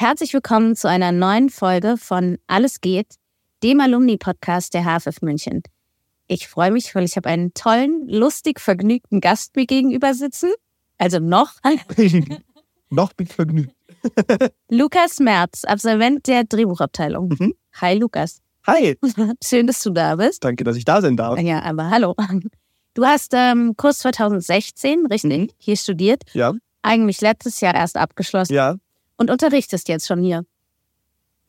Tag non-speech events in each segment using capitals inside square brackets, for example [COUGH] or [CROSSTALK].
Herzlich willkommen zu einer neuen Folge von Alles geht, dem Alumni-Podcast der HFF München. Ich freue mich, weil ich habe einen tollen, lustig vergnügten Gast mir gegenüber sitzen. Also noch. [LAUGHS] noch bin ich vergnügt. [LAUGHS] [LAUGHS] Lukas Merz, Absolvent der Drehbuchabteilung. Mhm. Hi Lukas. Hi. Schön, dass du da bist. Danke, dass ich da sein darf. Ja, aber hallo. Du hast ähm, Kurs 2016, richtig, mhm. hier studiert. Ja. Eigentlich letztes Jahr erst abgeschlossen. Ja und unterrichtest jetzt schon hier.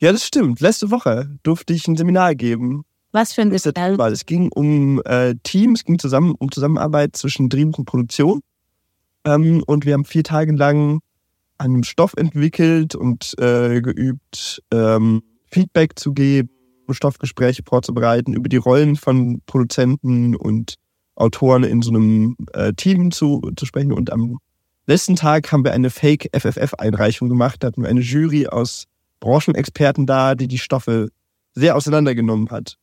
Ja, das stimmt. Letzte Woche durfte ich ein Seminar geben. Was für ein Seminar? Es ging um äh, Teams, es ging zusammen, um Zusammenarbeit zwischen Drehbuch und Produktion. Ähm, und wir haben vier Tage lang an einem Stoff entwickelt und äh, geübt, ähm, Feedback zu geben, Stoffgespräche vorzubereiten, über die Rollen von Produzenten und Autoren in so einem äh, Team zu, zu sprechen. Und am Letzten Tag haben wir eine Fake-FFF-Einreichung gemacht. Da hatten wir eine Jury aus Branchenexperten da, die die Stoffe sehr auseinandergenommen hat.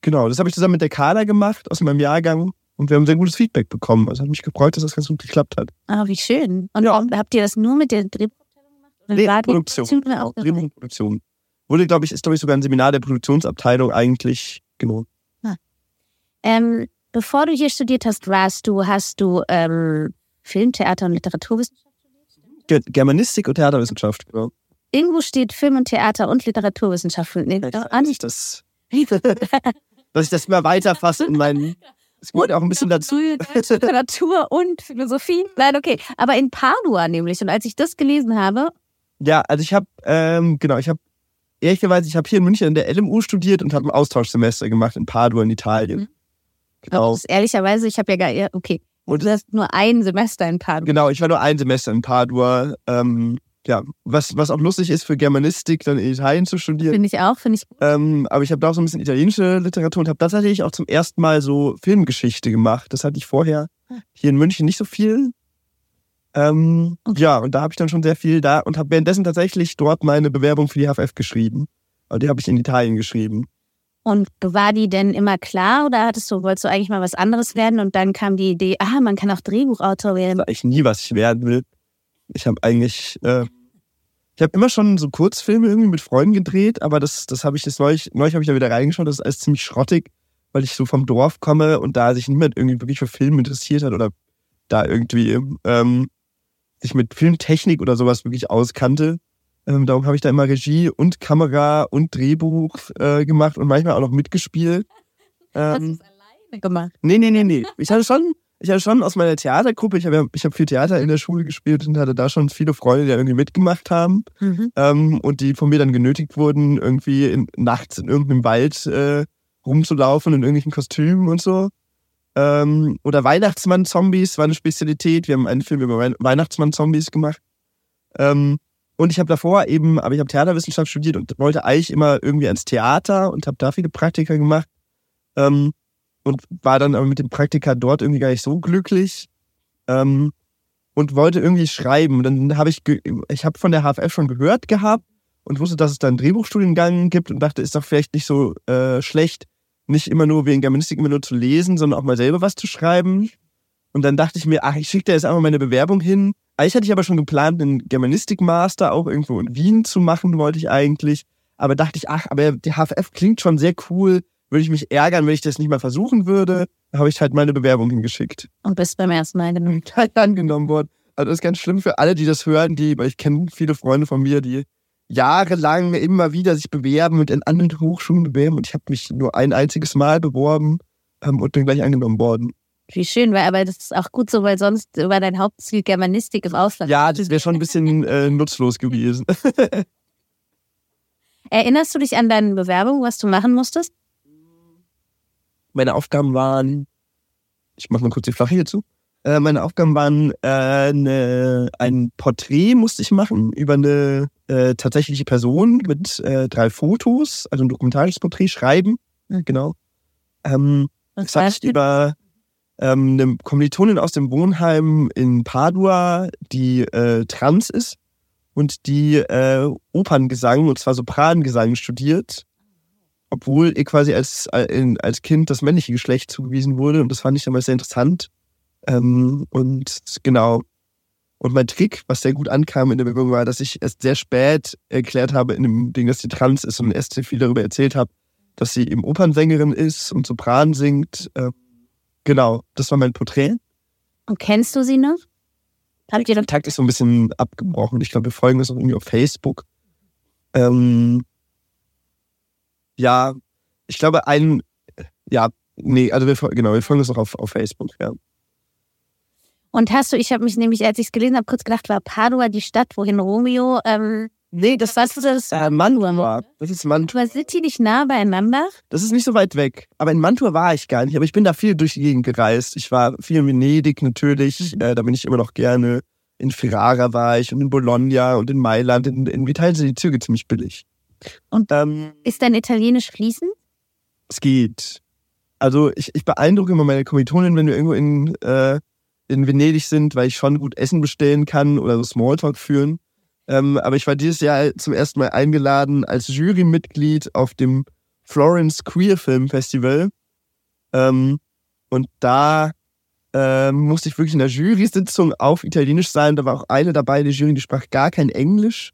Genau, das habe ich zusammen mit der Carla gemacht aus meinem Jahrgang und wir haben sehr gutes Feedback bekommen. Also hat mich gefreut, dass das ganz gut geklappt hat. Ah, wie schön. Und ja. habt ihr das nur mit der Drehbuchabteilung gemacht? Oder nee, war Produktion. Wurde, glaube ich, ist, glaube ich, sogar ein Seminar der Produktionsabteilung eigentlich, genau. Ah. Ähm, bevor du hier studiert hast, warst du, hast du ähm, Film, Theater und Literaturwissenschaft studiert? Germanistik und Theaterwissenschaft, genau. Irgendwo steht Film und Theater und Literaturwissenschaft. Nee, ah, nicht das. [LAUGHS] dass ich das immer weiterfasse in meinen. Es gehört auch ein bisschen dazu. Literatur [LAUGHS] und Philosophie. Nein, okay. Aber in Padua nämlich. Und als ich das gelesen habe. Ja, also ich habe, ähm, genau, ich habe, ehrlicherweise, ich habe hier in München in der LMU studiert und habe ein Austauschsemester gemacht in Padua in Italien. Mhm. Genau. ehrlicherweise, ich habe ja gar, okay. Und du hast nur ein Semester in Padua. Genau, ich war nur ein Semester in Padua. Ähm, ja, was, was auch lustig ist für Germanistik, dann in Italien zu studieren. Finde ich auch, finde ich gut. Ähm, aber ich habe da auch so ein bisschen italienische Literatur und habe tatsächlich auch zum ersten Mal so Filmgeschichte gemacht. Das hatte ich vorher ah. hier in München nicht so viel. Ähm, okay. Ja, und da habe ich dann schon sehr viel da und habe währenddessen tatsächlich dort meine Bewerbung für die HFF geschrieben. Aber die habe ich in Italien geschrieben. Und war die denn immer klar oder hattest du, wolltest du eigentlich mal was anderes werden und dann kam die Idee, ah, man kann auch Drehbuchautor werden? Das ich nie, was ich werden will. Ich habe eigentlich, äh, ich habe immer schon so Kurzfilme irgendwie mit Freunden gedreht, aber das, das habe ich jetzt neulich, neulich habe ich da wieder reingeschaut, das ist alles ziemlich schrottig, weil ich so vom Dorf komme und da sich niemand irgendwie wirklich für Film interessiert hat oder da irgendwie ähm, sich mit Filmtechnik oder sowas wirklich auskannte. Ähm, darum habe ich da immer Regie und Kamera und Drehbuch äh, gemacht und manchmal auch noch mitgespielt. [LAUGHS] Ähm, Hast du es alleine gemacht? Nee, nee, nee, nee. Ich hatte schon, ich hatte schon aus meiner Theatergruppe, ich habe ich hab viel Theater in der Schule gespielt und hatte da schon viele Freunde, die irgendwie mitgemacht haben mhm. ähm, und die von mir dann genötigt wurden, irgendwie in, nachts in irgendeinem Wald äh, rumzulaufen in irgendwelchen Kostümen und so. Ähm, oder Weihnachtsmann-Zombies war eine Spezialität. Wir haben einen Film über Weihnachtsmann-Zombies gemacht. Ähm, und ich habe davor eben, aber ich habe Theaterwissenschaft studiert und wollte eigentlich immer irgendwie ans Theater und habe da viele Praktika gemacht. Ähm, und war dann aber mit dem Praktika dort irgendwie gar nicht so glücklich. Ähm, und wollte irgendwie schreiben. Und dann habe ich, ich habe von der HFF schon gehört gehabt und wusste, dass es da einen Drehbuchstudiengang gibt und dachte, ist doch vielleicht nicht so äh, schlecht, nicht immer nur wegen Germanistik immer nur zu lesen, sondern auch mal selber was zu schreiben. Und dann dachte ich mir, ach, ich schicke da jetzt einfach meine Bewerbung hin eigentlich hatte ich aber schon geplant, einen Germanistik-Master auch irgendwo in Wien zu machen, wollte ich eigentlich. Aber dachte ich, ach, aber die HFF klingt schon sehr cool. Würde ich mich ärgern, wenn ich das nicht mal versuchen würde. Da habe ich halt meine Bewerbung hingeschickt. Und bist beim ersten Mal genommen. [LAUGHS] Halt angenommen worden. Also das ist ganz schlimm für alle, die das hören, die, weil ich kenne viele Freunde von mir, die jahrelang immer wieder sich bewerben und in anderen Hochschulen bewerben. Und ich habe mich nur ein einziges Mal beworben ähm, und bin gleich angenommen worden. Wie schön, weil aber das ist auch gut so, weil sonst über dein Hauptziel Germanistik im Ausland. Ja, das wäre schon ein bisschen äh, nutzlos gewesen. [LAUGHS] Erinnerst du dich an deine Bewerbung, was du machen musstest? Meine Aufgaben waren, ich mache mal kurz die Flache hierzu. Äh, meine Aufgaben waren, äh, eine, ein Porträt musste ich machen über eine äh, tatsächliche Person mit äh, drei Fotos, also ein dokumentarisches Porträt schreiben. Mhm. Genau. Ähm, das hatte ich über ähm, eine Kommilitonin aus dem Wohnheim in Padua, die äh, trans ist und die äh, Operngesang, und zwar Soprangesang studiert, obwohl ihr quasi als, als Kind das männliche Geschlecht zugewiesen wurde. Und das fand ich damals sehr interessant. Ähm, und genau. Und mein Trick, was sehr gut ankam in der Bewegung, war, dass ich erst sehr spät erklärt habe in dem Ding, dass sie trans ist und erst sehr viel darüber erzählt habe, dass sie eben Opernsängerin ist und Sopran singt. Ähm, genau, das war mein Porträt. Und kennst du sie noch? Habt ihr Kontakt ist so ein bisschen abgebrochen. Ich glaube, wir folgen uns auch irgendwie auf Facebook. Ähm, ja, ich glaube, ein, ja, nee, also wir, genau, wir folgen uns auch auf, auf Facebook, ja. Und hast du, ich habe mich nämlich, als ich es gelesen habe, kurz gedacht, war Padua die Stadt, wohin Romeo ähm, Nee, das, das ist das äh, Mantua. Das ist Mantua. Aber sind die nicht nah beieinander? Das ist nicht so weit weg. Aber in Mantua war ich gar nicht. Aber ich bin da viel durch die Gegend gereist. Ich war viel in Venedig natürlich. Mhm. Äh, da bin ich immer noch gerne. In Ferrara war ich und in Bologna und in Mailand. In, in Italien sind die Züge ziemlich billig. Und ähm, ist dein Italienisch fließend? Es geht. Also ich, ich beeindrucke immer meine Kommilitonen, wenn wir irgendwo in, äh, in Venedig sind, weil ich schon gut Essen bestellen kann oder so Smalltalk führen. Ähm, aber ich war dieses Jahr zum ersten Mal eingeladen als Jurymitglied auf dem Florence Queer Film Festival. Ähm, und da ähm, musste ich wirklich in der Jury-Sitzung auf Italienisch sein. Da war auch eine dabei, die Jury, die sprach gar kein Englisch.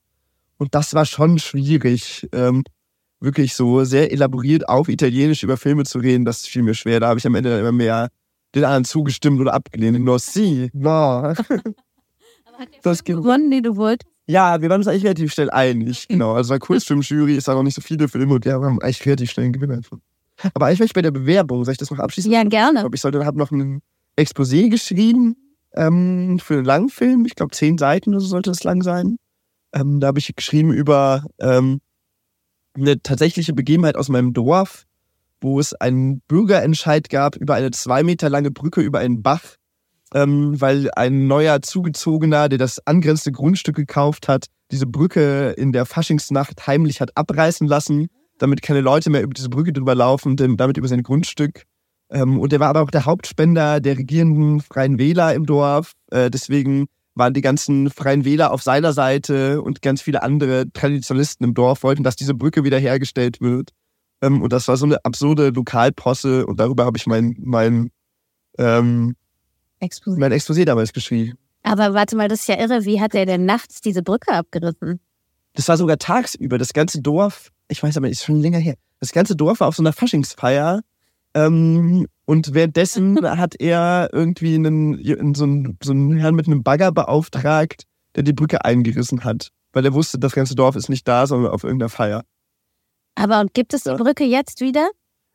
Und das war schon schwierig, ähm, wirklich so sehr elaboriert auf Italienisch über Filme zu reden. Das fiel mir schwer. Da habe ich am Ende dann immer mehr den anderen zugestimmt oder abgelehnt. No, si, no. Aber hat der das gewonnen, den du wolltest? Ja, wir waren uns eigentlich relativ schnell einig. Genau. Also war Kurzfilmjury, ist da noch nicht so viele Filme und ja, wir haben eigentlich relativ schnell einen Gewinner gefunden. Aber eigentlich war ich bei der Bewerbung. Soll ich das noch abschließen? Ja, gerne. Ich glaube, ich sollte, habe noch ein Exposé geschrieben ähm, für einen Langfilm. Ich glaube, zehn Seiten oder so sollte das lang sein. Ähm, da habe ich geschrieben über ähm, eine tatsächliche Begebenheit aus meinem Dorf, wo es einen Bürgerentscheid gab über eine zwei Meter lange Brücke über einen Bach, ähm, weil ein neuer Zugezogener, der das angrenzende Grundstück gekauft hat, diese Brücke in der Faschingsnacht heimlich hat abreißen lassen, damit keine Leute mehr über diese Brücke drüber laufen, damit über sein Grundstück. Ähm, und er war aber auch der Hauptspender der regierenden Freien Wähler im Dorf. Äh, deswegen waren die ganzen Freien Wähler auf seiner Seite und ganz viele andere Traditionalisten im Dorf wollten, dass diese Brücke wiederhergestellt wird. Ähm, und das war so eine absurde Lokalposse und darüber habe ich mein, mein ähm, Exposé. Mein Exposé damals geschrieben. Aber warte mal, das ist ja irre. Wie hat er denn nachts diese Brücke abgerissen? Das war sogar tagsüber. Das ganze Dorf, ich weiß aber, ist schon länger her. Das ganze Dorf war auf so einer Faschingsfeier. Ähm, und währenddessen [LAUGHS] hat er irgendwie einen, so, einen, so einen Herrn mit einem Bagger beauftragt, der die Brücke eingerissen hat. Weil er wusste, das ganze Dorf ist nicht da, sondern auf irgendeiner Feier. Aber und gibt es die Brücke jetzt wieder?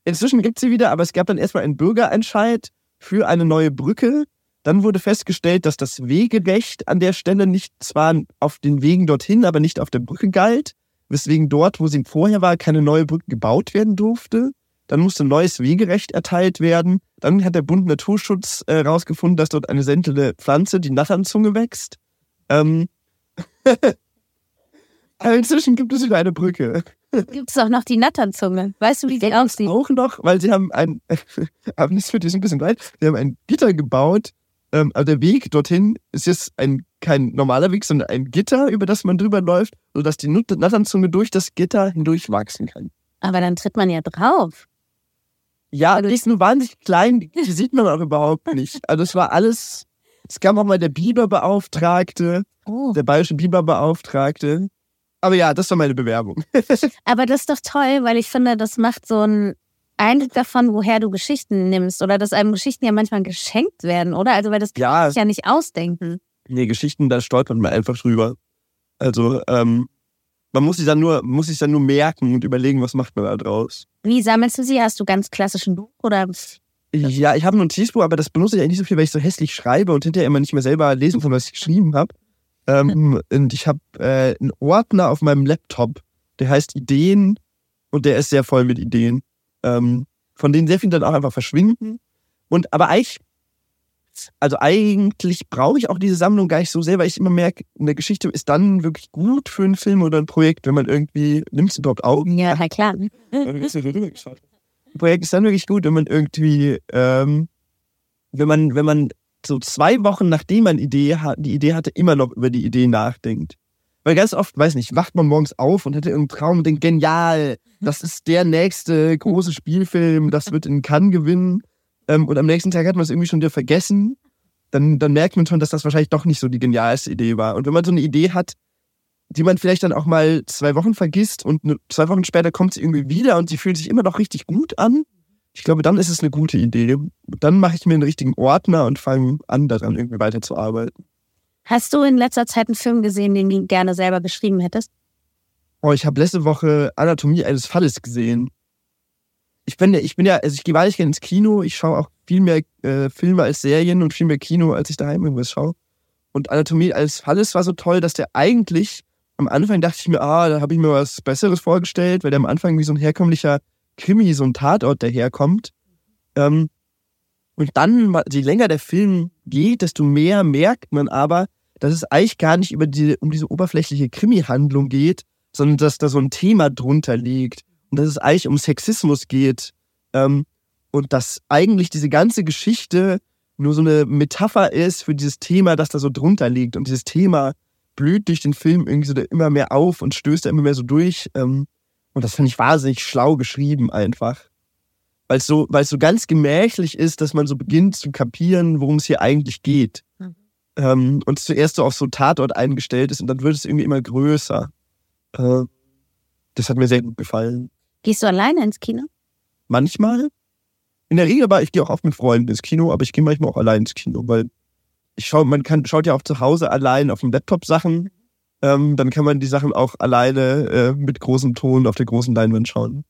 Inzwischen gibt es sie wieder, aber es gab dann erstmal einen Bürgerentscheid für eine neue Brücke. Dann wurde festgestellt, dass das Wegerecht an der Stelle nicht zwar auf den Wegen dorthin, aber nicht auf der Brücke galt, weswegen dort, wo sie vorher war, keine neue Brücke gebaut werden durfte. Dann musste neues Wegerecht erteilt werden. Dann hat der Bund Naturschutz äh, dass dort eine seltene Pflanze, die Natternzunge, wächst. Ähm [LAUGHS] aber inzwischen gibt es wieder eine Brücke. Gibt es auch noch die Natternzunge? Weißt du, wie die aussieht? Auch noch, weil sie haben ein, [LAUGHS] aber das führt jetzt ein bisschen weit, sie haben ein Gitter gebaut. Ähm, also der Weg dorthin ist jetzt ein, kein normaler Weg, sondern ein Gitter, über das man drüber läuft, sodass die Natternzunge durch das Gitter hindurch wachsen kann. Aber dann tritt man ja drauf. Ja, also, die ist nur wahnsinnig klein, die sieht man auch überhaupt nicht. Also es war alles, es kam auch mal der Biberbeauftragte, oh. der bayerische Biberbeauftragte. Aber ja, das war meine Bewerbung. [LAUGHS] Aber das ist doch toll, weil ich finde, das macht so einen Eindruck davon, woher du Geschichten nimmst. Oder dass einem Geschichten ja manchmal geschenkt werden, oder? Also, weil das kann ja, sich ja nicht ausdenken. Nee, Geschichten, da stolpert man einfach drüber. Also, ähm, man muss sich dann nur, muss sich dann nur merken und überlegen, was macht man da draus. Wie sammelst du sie? Hast du ganz klassischen Buch oder? Ja, ich habe ein Notizbuch, aber das benutze ich eigentlich nicht so viel, weil ich so hässlich schreibe und hinterher immer nicht mehr selber lesen kann, was ich geschrieben habe. Ähm, und ich habe äh, einen Ordner auf meinem Laptop, der heißt Ideen und der ist sehr voll mit Ideen, ähm, von denen sehr viele dann auch einfach verschwinden. Und aber eigentlich Also eigentlich brauche ich auch diese Sammlung gar nicht so sehr, weil ich immer merke, eine Geschichte ist dann wirklich gut für einen Film oder ein Projekt, wenn man irgendwie, nimmt es überhaupt Augen? Ja, na klar. [LAUGHS] Ein Projekt ist dann wirklich gut, wenn man irgendwie, ähm, wenn man, wenn man so zwei Wochen nachdem man Idee hat, die Idee hatte, immer noch über die Idee nachdenkt. Weil ganz oft, weiß nicht, wacht man morgens auf und hätte irgendeinen Traum und denkt, genial, das ist der nächste große Spielfilm, das wird in Cannes gewinnen. Ähm, und am nächsten Tag hat man es irgendwie schon wieder vergessen. Dann, dann merkt man schon, dass das wahrscheinlich doch nicht so die genialste Idee war. Und wenn man so eine Idee hat, die man vielleicht dann auch mal zwei Wochen vergisst und zwei Wochen später kommt sie irgendwie wieder und sie fühlt sich immer noch richtig gut an, ich glaube, dann ist es eine gute Idee. Dann mache ich mir einen richtigen Ordner und fange an, daran irgendwie weiterzuarbeiten. Hast du in letzter Zeit einen Film gesehen, den du gerne selber geschrieben hättest? Oh, ich habe letzte Woche Anatomie eines Falles gesehen. Ich bin ja, ich bin ja, also ich gehe weiter gerne ins Kino. Ich schaue auch viel mehr äh, Filme als Serien und viel mehr Kino, als ich daheim irgendwas schaue. Und Anatomie eines Falles war so toll, dass der eigentlich am Anfang dachte ich mir, ah, da habe ich mir was Besseres vorgestellt, weil der am Anfang wie so ein herkömmlicher Krimi, so ein Tatort daherkommt. Ähm, und dann, je länger der Film geht, desto mehr merkt man aber, dass es eigentlich gar nicht über die, um diese oberflächliche Krimi-Handlung geht, sondern dass da so ein Thema drunter liegt. Und dass es eigentlich um Sexismus geht. Ähm, und dass eigentlich diese ganze Geschichte nur so eine Metapher ist für dieses Thema, das da so drunter liegt. Und dieses Thema blüht durch den Film irgendwie so immer mehr auf und stößt da immer mehr so durch. Ähm, und das finde ich wahnsinnig schlau geschrieben einfach. Weil es so, weil es so ganz gemächlich ist, dass man so beginnt zu kapieren, worum es hier eigentlich geht. Mhm. Ähm, und zuerst so auf so Tatort eingestellt ist und dann wird es irgendwie immer größer. Äh, das hat mir sehr gut gefallen. Gehst du alleine ins Kino? Manchmal. In der Regel aber ich gehe auch oft mit Freunden ins Kino, aber ich gehe manchmal auch allein ins Kino, weil ich schaue, man kann, schaut ja auch zu Hause allein auf dem Laptop Sachen ähm, dann kann man die Sachen auch alleine äh, mit großem Ton auf der großen Leinwand schauen.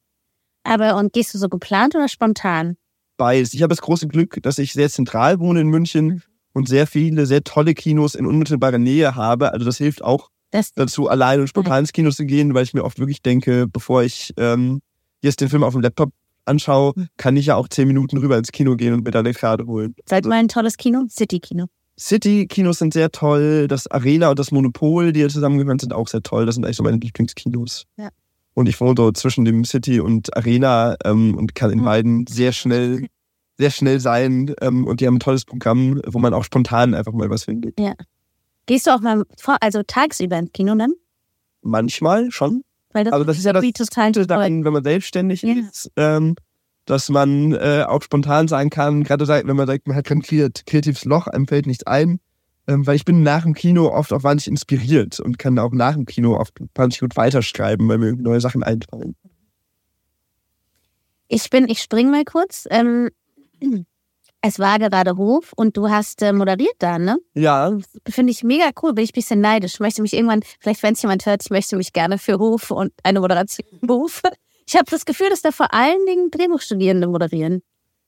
Aber und gehst du so geplant oder spontan? Beides. Ich habe das große Glück, dass ich sehr zentral wohne in München und sehr viele, sehr tolle Kinos in unmittelbarer Nähe habe. Also das hilft auch das dazu, allein und spontan ins Kino zu gehen, weil ich mir oft wirklich denke, bevor ich ähm, jetzt den Film auf dem Laptop anschaue, kann ich ja auch zehn Minuten rüber ins Kino gehen und mir da eine Karte holen. Seid also, mal ein tolles Kino? City-Kino. City-Kinos sind sehr toll, das Arena und das Monopol, die hier zusammengehören, sind auch sehr toll. Das sind eigentlich so meine Lieblingskinos. Ja. Und ich wohne dort zwischen dem City und Arena ähm, und kann in mhm. beiden sehr schnell, sehr schnell sein. Ähm, und die haben ein tolles Programm, wo man auch spontan einfach mal was findet. Ja. Gehst du auch mal vor, also tagsüber ins Kino dann? Manchmal schon. Weil das also das ist ja das Gute daran, wenn man selbstständig ja. ist. Ähm, dass man äh, auch spontan sein kann, gerade wenn man sagt, man hat kein kreatives Loch, einem fällt nichts ein. Ähm, weil ich bin nach dem Kino oft auch wahnsinnig inspiriert und kann auch nach dem Kino oft wahnsinnig gut weiterschreiben, weil mir neue Sachen einfallen. Ich bin, ich spring mal kurz. Ähm, es war gerade Hof und du hast äh, moderiert da, ne? Ja. Finde ich mega cool, bin ich ein bisschen neidisch. Ich möchte mich irgendwann, vielleicht wenn es jemand hört, ich möchte mich gerne für Hof und eine Moderation berufen. Ich habe das Gefühl, dass da vor allen Dingen Drehbuchstudierende moderieren.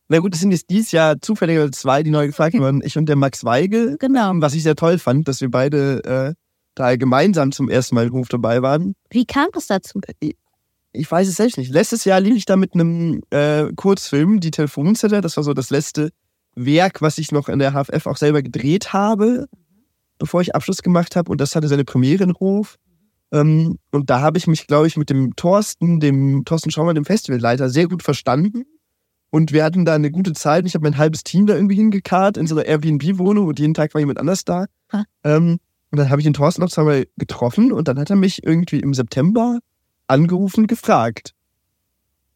Na gut, es sind jetzt dieses Jahr zufälligerweise zwei, die neu gefragt wurden. Ich und der Max Weigel. Genau. Was ich sehr toll fand, dass wir beide äh, da gemeinsam zum ersten Mal im Hof dabei waren. Wie kam es dazu? Ich, äh, ich weiß es selbst nicht. Letztes Jahr lief ich da mit einem äh, Kurzfilm, die Telefonzelle. Das war so das letzte Werk, was ich noch in der HFF auch selber gedreht habe, bevor ich Abschluss gemacht habe. Und das hatte seine Premiere in Hof. Ähm, und da habe ich mich, glaube ich, mit dem Thorsten, dem Thorsten Schaumer, dem Festivalleiter, sehr gut verstanden. Und wir hatten da eine gute Zeit. Ich habe mein halbes Team da irgendwie hingekarrt in so einer Airbnb-Wohnung und jeden Tag war jemand anders da. Ähm, und dann habe ich den Thorsten noch zweimal getroffen und dann hat er mich irgendwie im September angerufen gefragt.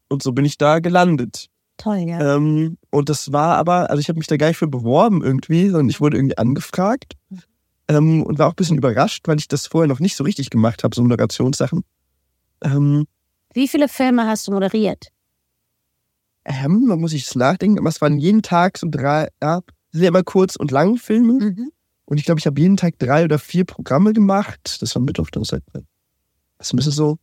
Und so bin ich da gelandet. Toll, ja. Ähm, und das war aber, also ich habe mich da gar nicht für beworben irgendwie, sondern ich wurde irgendwie angefragt ähm, und war auch ein bisschen überrascht, weil ich das vorher noch nicht so richtig gemacht habe, so Moderationssachen. Ähm, Wie viele Filme hast du moderiert? Ähm, da muss ich es nachdenken, aber es waren jeden Tag so drei, ja, ja immer kurz und lang Filme. Mhm. Und ich glaube, ich habe jeden Tag drei oder vier Programme gemacht. Das war Mittwoch, Donnerstag. Das müsste so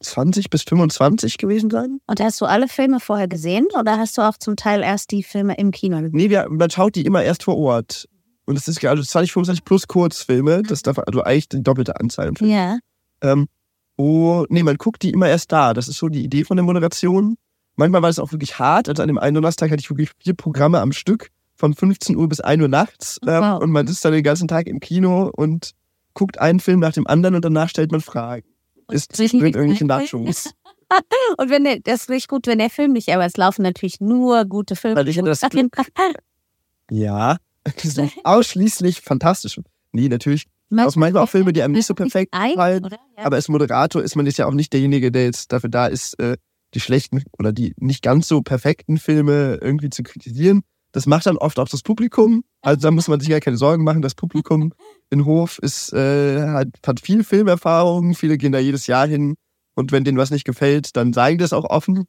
20 bis 25 gewesen sein. Und hast du alle Filme vorher gesehen oder hast du auch zum Teil erst die Filme im Kino gesehen? Nee, wir, man schaut die immer erst vor Ort. Und es ist also 20, 25 plus Kurzfilme. Das darf also eigentlich die doppelte Anzahl. Ja. Ähm, oh, nee, man guckt die immer erst da. Das ist so die Idee von der Moderation. Manchmal war es auch wirklich hart. Also an dem einen Donnerstag hatte ich wirklich vier Programme am Stück, von 15 Uhr bis 1 Uhr nachts. Äh, wow. Und man ist dann den ganzen Tag im Kino und guckt einen Film nach dem anderen und danach stellt man Fragen. Und ist bringt irgendwelche Nachschubs. [LAUGHS] und wenn der, das ist nicht gut, wenn der Film nicht, aber es laufen natürlich nur gute Filme. Weil ich das [LAUGHS] ja, [LAUGHS] ausschließlich fantastisch. Nee, natürlich. Auch manchmal auch Filme, die einem nicht so perfekt gefallen. Ja. Aber als Moderator ist man jetzt ja auch nicht derjenige, der jetzt dafür da ist, äh, die schlechten oder die nicht ganz so perfekten Filme irgendwie zu kritisieren. Das macht dann oft auch das Publikum. Also da muss man sich ja keine Sorgen machen. Das Publikum [LAUGHS] in Hof ist, äh, hat, hat viel Filmerfahrung. Viele gehen da jedes Jahr hin. Und wenn denen was nicht gefällt, dann sagen die das auch offen.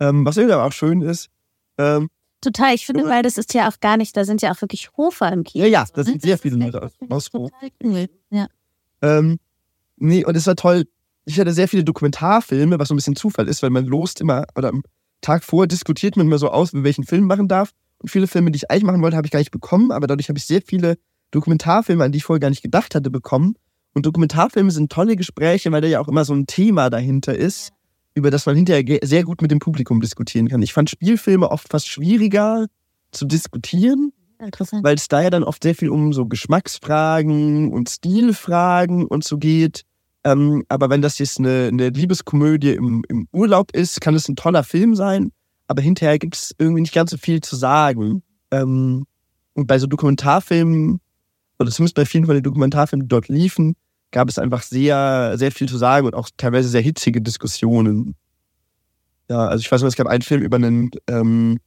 Ähm, was irgendwie auch schön ist. Ähm, Total, ich finde, weil das ist ja auch gar nicht, da sind ja auch wirklich Hofer im Kino. Ja, ja, da sind sehr viele Leute aus, aus Hof. Cool. Ja. Ähm, nee, und es war toll. Ich hatte sehr viele Dokumentarfilme, was so ein bisschen Zufall ist, weil man lost immer, oder am Tag vorher diskutiert man immer so aus, welchen Film machen darf. Und viele Filme, die ich eigentlich machen wollte, habe ich gar nicht bekommen, aber dadurch habe ich sehr viele Dokumentarfilme, an die ich vorher gar nicht gedacht hatte, bekommen. Und Dokumentarfilme sind tolle Gespräche, weil da ja auch immer so ein Thema dahinter ist über das man hinterher sehr gut mit dem Publikum diskutieren kann. Ich fand Spielfilme oft fast schwieriger zu diskutieren, weil es da ja dann oft sehr viel um so Geschmacksfragen und Stilfragen und so geht. Ähm, aber wenn das jetzt eine, eine Liebeskomödie im, im, Urlaub ist, kann es ein toller Film sein, aber hinterher gibt es irgendwie nicht ganz so viel zu sagen. Ähm, und bei so Dokumentarfilmen, oder zumindest bei vielen von den Dokumentarfilmen, die dort liefen, gab es einfach sehr, sehr viel zu sagen und auch teilweise sehr hitzige Diskussionen. Ja, also ich weiß noch, es gab einen Film über einen, ähm,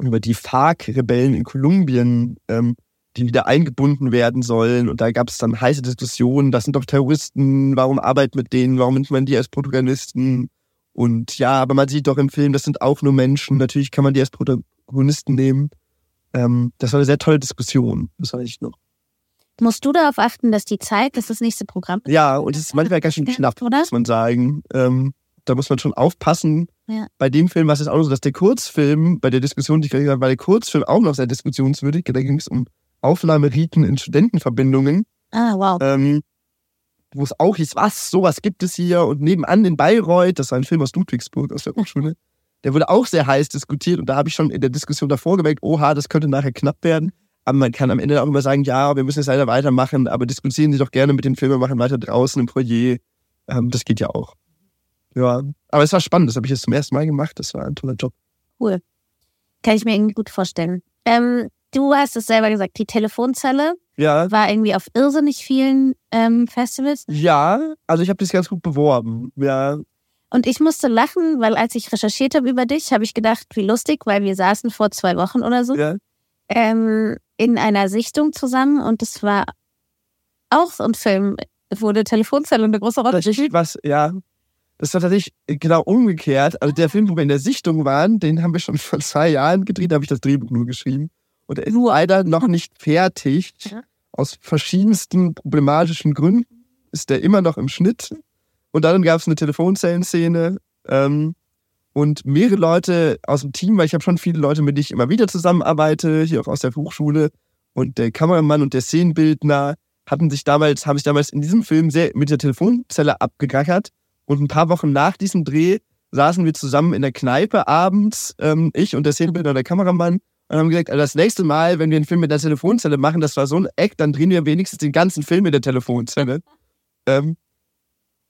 über die FARC-Rebellen in Kolumbien, ähm, die wieder eingebunden werden sollen. Und da gab es dann heiße Diskussionen, das sind doch Terroristen, warum arbeitet mit denen, warum nimmt man die als Protagonisten? Und ja, aber man sieht doch im Film, das sind auch nur Menschen, natürlich kann man die als Protagonisten nehmen. Ähm, das war eine sehr tolle Diskussion, das weiß ich noch. Musst du darauf achten, dass die Zeit, dass das nächste Programm Ja, und es ist manchmal ganz schön knapp, oder? muss man sagen. Ähm, da muss man schon aufpassen. Ja. Bei dem Film war es auch so, dass der Kurzfilm, bei der Diskussion, die ich gerade war der Kurzfilm auch noch sehr diskussionswürdig. Da ging es um Aufnahmeriten in Studentenverbindungen. Ah, wow. Ähm, wo es auch hieß, was, sowas gibt es hier. Und nebenan in Bayreuth, das war ein Film aus Ludwigsburg, aus der Hochschule, der wurde auch sehr heiß diskutiert. Und da habe ich schon in der Diskussion davor gemerkt, oha, das könnte nachher knapp werden. Aber man kann am Ende auch immer sagen, ja, wir müssen jetzt leider weitermachen, aber diskutieren Sie doch gerne mit den Filmemachern weiter draußen im Foyer. Ähm, das geht ja auch. Ja, aber es war spannend, das habe ich jetzt zum ersten Mal gemacht. Das war ein toller Job. Cool. Kann ich mir irgendwie gut vorstellen. Ähm, du hast es selber gesagt, die Telefonzelle ja. war irgendwie auf irrsinnig vielen ähm, Festivals. Ja, also ich habe das ganz gut beworben. Ja. Und ich musste lachen, weil als ich recherchiert habe über dich, habe ich gedacht, wie lustig, weil wir saßen vor zwei Wochen oder so. Ja. Ähm, in einer Sichtung zusammen und es war auch so ein Film, wo eine Telefonzelle eine große Rolle spielt. Was, ja. Das war tatsächlich genau umgekehrt. Also der Film, wo wir in der Sichtung waren, den haben wir schon vor zwei Jahren gedreht, da habe ich das Drehbuch nur geschrieben. Und er ist nur leider noch nicht fertig. [LAUGHS] Aus verschiedensten problematischen Gründen ist der immer noch im Schnitt. Und dann gab es eine Telefonzellenszene. Ähm, und mehrere Leute aus dem Team, weil ich habe schon viele Leute, mit denen ich immer wieder zusammenarbeite, hier auch aus der Hochschule. Und der Kameramann und der Szenenbildner hatten sich damals, haben sich damals in diesem Film sehr mit der Telefonzelle abgegackert. Und ein paar Wochen nach diesem Dreh saßen wir zusammen in der Kneipe abends, ähm, ich und der Szenenbildner und der Kameramann, und haben gesagt, also das nächste Mal, wenn wir einen Film mit der Telefonzelle machen, das war so ein Eck, dann drehen wir wenigstens den ganzen Film in der Telefonzelle. Ähm,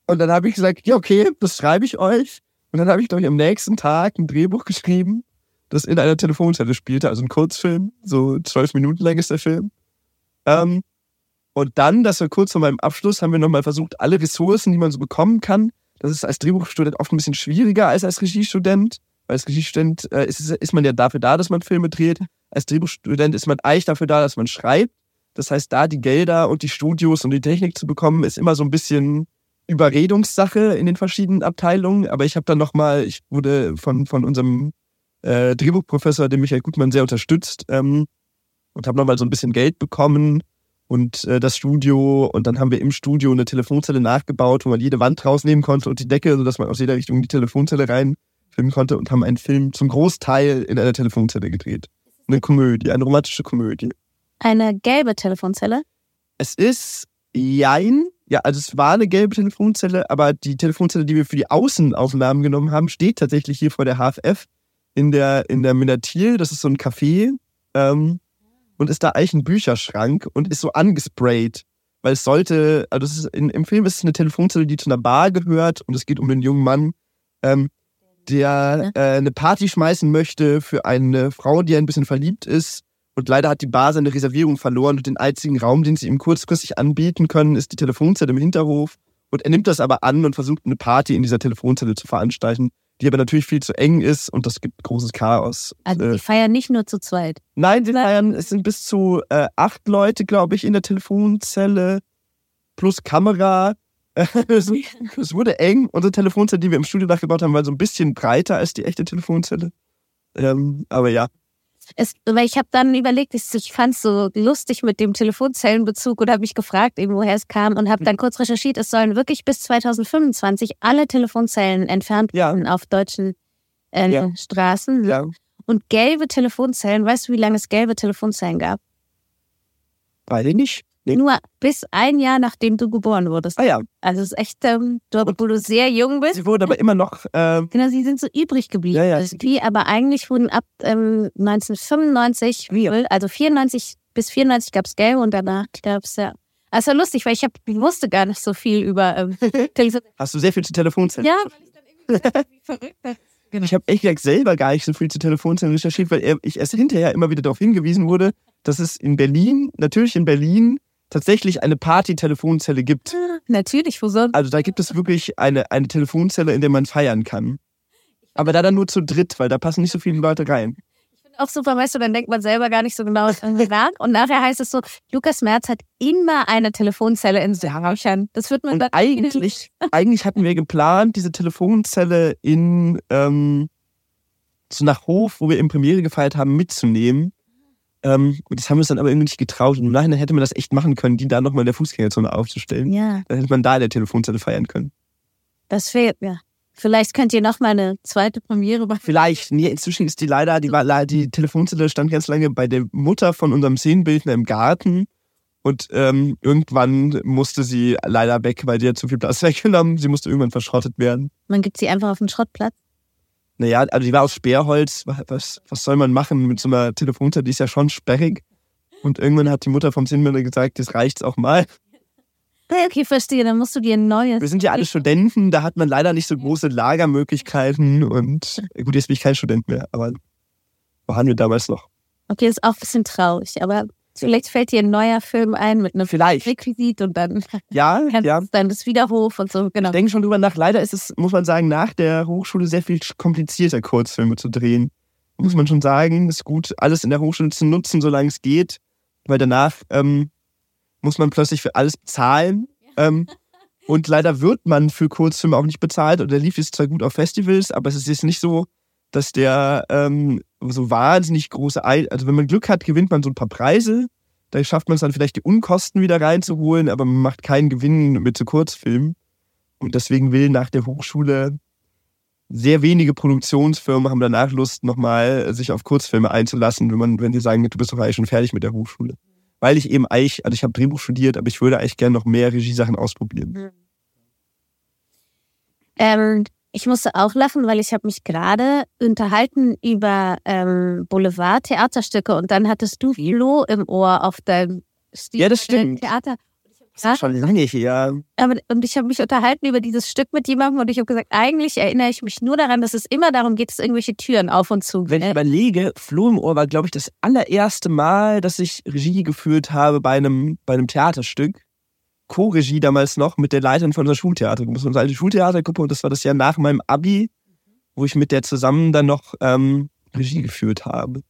und dann habe ich gesagt, ja, okay, das schreibe ich euch. Und dann habe ich, glaube ich, am nächsten Tag ein Drehbuch geschrieben, das in einer Telefonzelle spielte, also ein Kurzfilm, so zwölf Minuten lang ist der Film. Ähm, und dann, das war kurz vor meinem Abschluss, haben wir nochmal versucht, alle Ressourcen, die man so bekommen kann. Das ist als Drehbuchstudent oft ein bisschen schwieriger als als Regiestudent. Weil als Regiestudent äh, ist, ist man ja dafür da, dass man Filme dreht. Als Drehbuchstudent ist man eigentlich dafür da, dass man schreibt. Das heißt, da die Gelder und die Studios und die Technik zu bekommen, ist immer so ein bisschen Überredungssache in den verschiedenen Abteilungen, aber ich habe dann nochmal, ich wurde von, von unserem äh, Drehbuchprofessor, dem Michael Gutmann, sehr unterstützt ähm, und habe nochmal so ein bisschen Geld bekommen und äh, das Studio und dann haben wir im Studio eine Telefonzelle nachgebaut, wo man jede Wand rausnehmen konnte und die Decke, sodass man aus jeder Richtung die Telefonzelle reinfilmen konnte und haben einen Film zum Großteil in einer Telefonzelle gedreht. Eine Komödie, eine romantische Komödie. Eine gelbe Telefonzelle? Es ist Jein, ja, also es war eine gelbe Telefonzelle, aber die Telefonzelle, die wir für die Außenaufnahmen genommen haben, steht tatsächlich hier vor der HFF in der, in der Minatil. Das ist so ein Café ähm, und ist da eigentlich ein Bücherschrank und ist so angesprayt. Weil es sollte, also es ist in, im Film ist es eine Telefonzelle, die zu einer Bar gehört und es geht um einen jungen Mann, ähm, der äh, eine Party schmeißen möchte für eine Frau, die ein bisschen verliebt ist. Und leider hat die Bar seine Reservierung verloren und den einzigen Raum, den sie ihm kurzfristig anbieten können, ist die Telefonzelle im Hinterhof. Und er nimmt das aber an und versucht eine Party in dieser Telefonzelle zu veranstalten, die aber natürlich viel zu eng ist und das gibt großes Chaos. Also die feiern nicht nur zu zweit. Nein, sie feiern, es sind bis zu äh, acht Leute, glaube ich, in der Telefonzelle plus Kamera. [LAUGHS] es, es wurde eng. Unsere Telefonzelle, die wir im Studio nachgebaut haben, war so ein bisschen breiter als die echte Telefonzelle. Ähm, aber ja, es, weil ich habe dann überlegt, ich, ich fand es so lustig mit dem Telefonzellenbezug und habe mich gefragt, eben woher es kam und habe hm. dann kurz recherchiert, es sollen wirklich bis 2025 alle Telefonzellen entfernt werden ja. auf deutschen äh, ja. Straßen. Ja. Und gelbe Telefonzellen, weißt du, wie lange es gelbe Telefonzellen gab? Weiß ich nicht. Nee. Nur bis ein Jahr nachdem du geboren wurdest. Ah ja. Also es ist echt, ähm, du, obwohl du sehr jung bist. Sie wurden aber immer noch. Ähm, genau, sie sind so übrig geblieben. Ja, ja. Also die aber eigentlich wurden ab ähm, 1995, Wie? also 94 bis 94 gab es gelbe und danach gab es ja. Also lustig, weil ich, hab, ich wusste gar nicht so viel über ähm, [LAUGHS] Telefon. Hast du sehr viel zu Telefonzellen? Ja, weil ich dann irgendwie wie [LAUGHS] verrückt Genau. Ich habe echt gesagt, selber gar nicht so viel zu Telefonzellen recherchiert, weil ich erst hinterher immer wieder darauf hingewiesen wurde, dass es in Berlin, natürlich in Berlin, tatsächlich eine Party-Telefonzelle gibt. Natürlich, wo sonst? Also da gibt es wirklich eine, eine Telefonzelle, in der man feiern kann. Aber da dann nur zu dritt, weil da passen nicht so viele Leute rein. Ich finde auch super, weißt du, dann denkt man selber gar nicht so genau nach. Und nachher heißt es so, Lukas Merz hat immer eine Telefonzelle in Sarauchern. Das wird man Und eigentlich, eigentlich hatten wir geplant, diese Telefonzelle in ähm, so nach Hof, wo wir im Premiere gefeiert haben, mitzunehmen. Ähm, und das haben wir uns dann aber irgendwie nicht getraut. Und im Nachhinein hätte man das echt machen können, die da nochmal in der Fußgängerzone aufzustellen. Ja. Dann hätte man da in der Telefonzelle feiern können. Das fehlt mir. Vielleicht könnt ihr nochmal eine zweite Premiere machen. Vielleicht. Nee, inzwischen ist die leider, die, war, die Telefonzelle stand ganz lange bei der Mutter von unserem Szenenbildner im Garten. Und ähm, irgendwann musste sie leider weg, weil die hat zu viel Platz weggenommen. [LAUGHS] Sie musste irgendwann verschrottet werden. Man gibt sie einfach auf den Schrottplatz? Naja, also die war aus Sperrholz. Was, was soll man machen mit so einer Telefonzelle? Die ist ja schon sperrig. Und irgendwann hat die Mutter vom Sinnmüller gesagt, das reicht's auch mal. Okay, verstehe. Dann musst du dir ein neues. Wir sind ja alle Studenten, da hat man leider nicht so große Lagermöglichkeiten. Und gut, jetzt bin ich kein Student mehr, aber waren wir damals noch. Okay, ist auch ein bisschen traurig, aber Vielleicht fällt dir ein neuer Film ein mit einem Vielleicht. Requisit und dann [LAUGHS] ja, [LAUGHS] ja. dann das Wiederhof und so. Genau. Ich denke schon drüber nach. Leider ist es, muss man sagen, nach der Hochschule sehr viel komplizierter, Kurzfilme zu drehen. Muss man schon sagen, ist gut, alles in der Hochschule zu nutzen, solange es geht. Weil danach ähm, muss man plötzlich für alles bezahlen. Ähm, [LAUGHS] und leider wird man für Kurzfilme auch nicht bezahlt. Und der lief jetzt zwar gut auf Festivals, aber es ist jetzt nicht so, dass der ähm, so wahnsinnig große, Ei also wenn man Glück hat, gewinnt man so ein paar Preise. Da schafft man es dann vielleicht die Unkosten wieder reinzuholen, aber man macht keinen Gewinn mit so Kurzfilmen. Und deswegen will nach der Hochschule sehr wenige Produktionsfirmen haben danach Lust, nochmal sich auf Kurzfilme einzulassen, wenn man, wenn sie sagen, du bist doch eigentlich schon fertig mit der Hochschule. Weil ich eben eigentlich, also ich habe Drehbuch studiert, aber ich würde eigentlich gerne noch mehr Regiesachen ausprobieren. Ähm, ich musste auch lachen, weil ich habe mich gerade unterhalten über ähm, Boulevard-Theaterstücke und dann hattest du Flo im Ohr auf deinem Stil ja, das stimmt. Theater. Das ist schon lange her. Aber, und ich habe mich unterhalten über dieses Stück mit jemandem und ich habe gesagt, eigentlich erinnere ich mich nur daran, dass es immer darum geht, dass irgendwelche Türen auf und zu. Wenn ich überlege, Flo im Ohr war, glaube ich, das allererste Mal, dass ich Regie geführt habe bei einem, bei einem Theaterstück. Co-Regie damals noch mit der Leiterin von unserer Schultheater. Das war unsere alte Schultheatergruppe und das war das Jahr nach meinem Abi, wo ich mit der zusammen dann noch ähm, Regie geführt habe.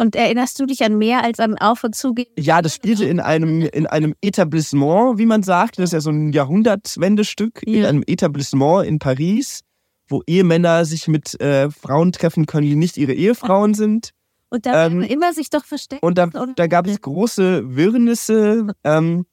Und erinnerst du dich an mehr als an Auf- und Zugehen? Ja, das spielte in einem, in einem Etablissement, wie man sagt. Das ist ja so ein Jahrhundertwendestück. Ja. In einem Etablissement in Paris, wo Ehemänner sich mit äh, Frauen treffen können, die nicht ihre Ehefrauen sind. Und da ähm, immer sich doch versteckt. Und da, da gab es große Wirrnisse. Ähm,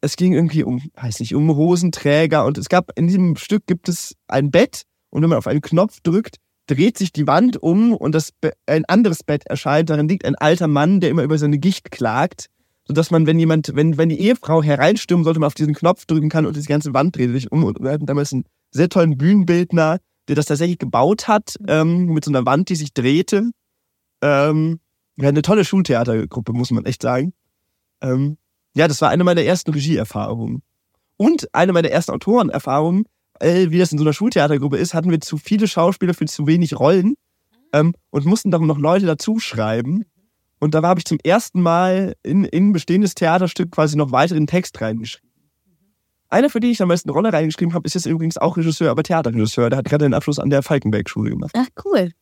es ging irgendwie um, weiß nicht, um Hosenträger und es gab, in diesem Stück gibt es ein Bett und wenn man auf einen Knopf drückt, dreht sich die Wand um und das ein anderes Bett erscheint. Darin liegt ein alter Mann, der immer über seine Gicht klagt, sodass man, wenn jemand, wenn, wenn die Ehefrau hereinstürmt, sollte man auf diesen Knopf drücken kann und die ganze Wand dreht sich um. Und wir hatten damals einen sehr tollen Bühnenbildner, der das tatsächlich gebaut hat, ähm, mit so einer Wand, die sich drehte. Ähm, Ja, eine tolle Schultheatergruppe, muss man echt sagen. Ähm, ja, das war eine meiner ersten Regieerfahrungen. Und eine meiner ersten Autorenerfahrungen, äh, wie das in so einer Schultheatergruppe ist, hatten wir zu viele Schauspieler für zu wenig Rollen ähm, und mussten darum noch Leute dazu schreiben. Und da habe ich zum ersten Mal in, in ein bestehendes Theaterstück quasi noch weiteren Text reingeschrieben. Einer, für den ich am meisten Rolle reingeschrieben habe, ist jetzt übrigens auch Regisseur, aber Theaterregisseur. Der hat gerade den Abschluss an der Falkenberg-Schule gemacht. Ach, cool.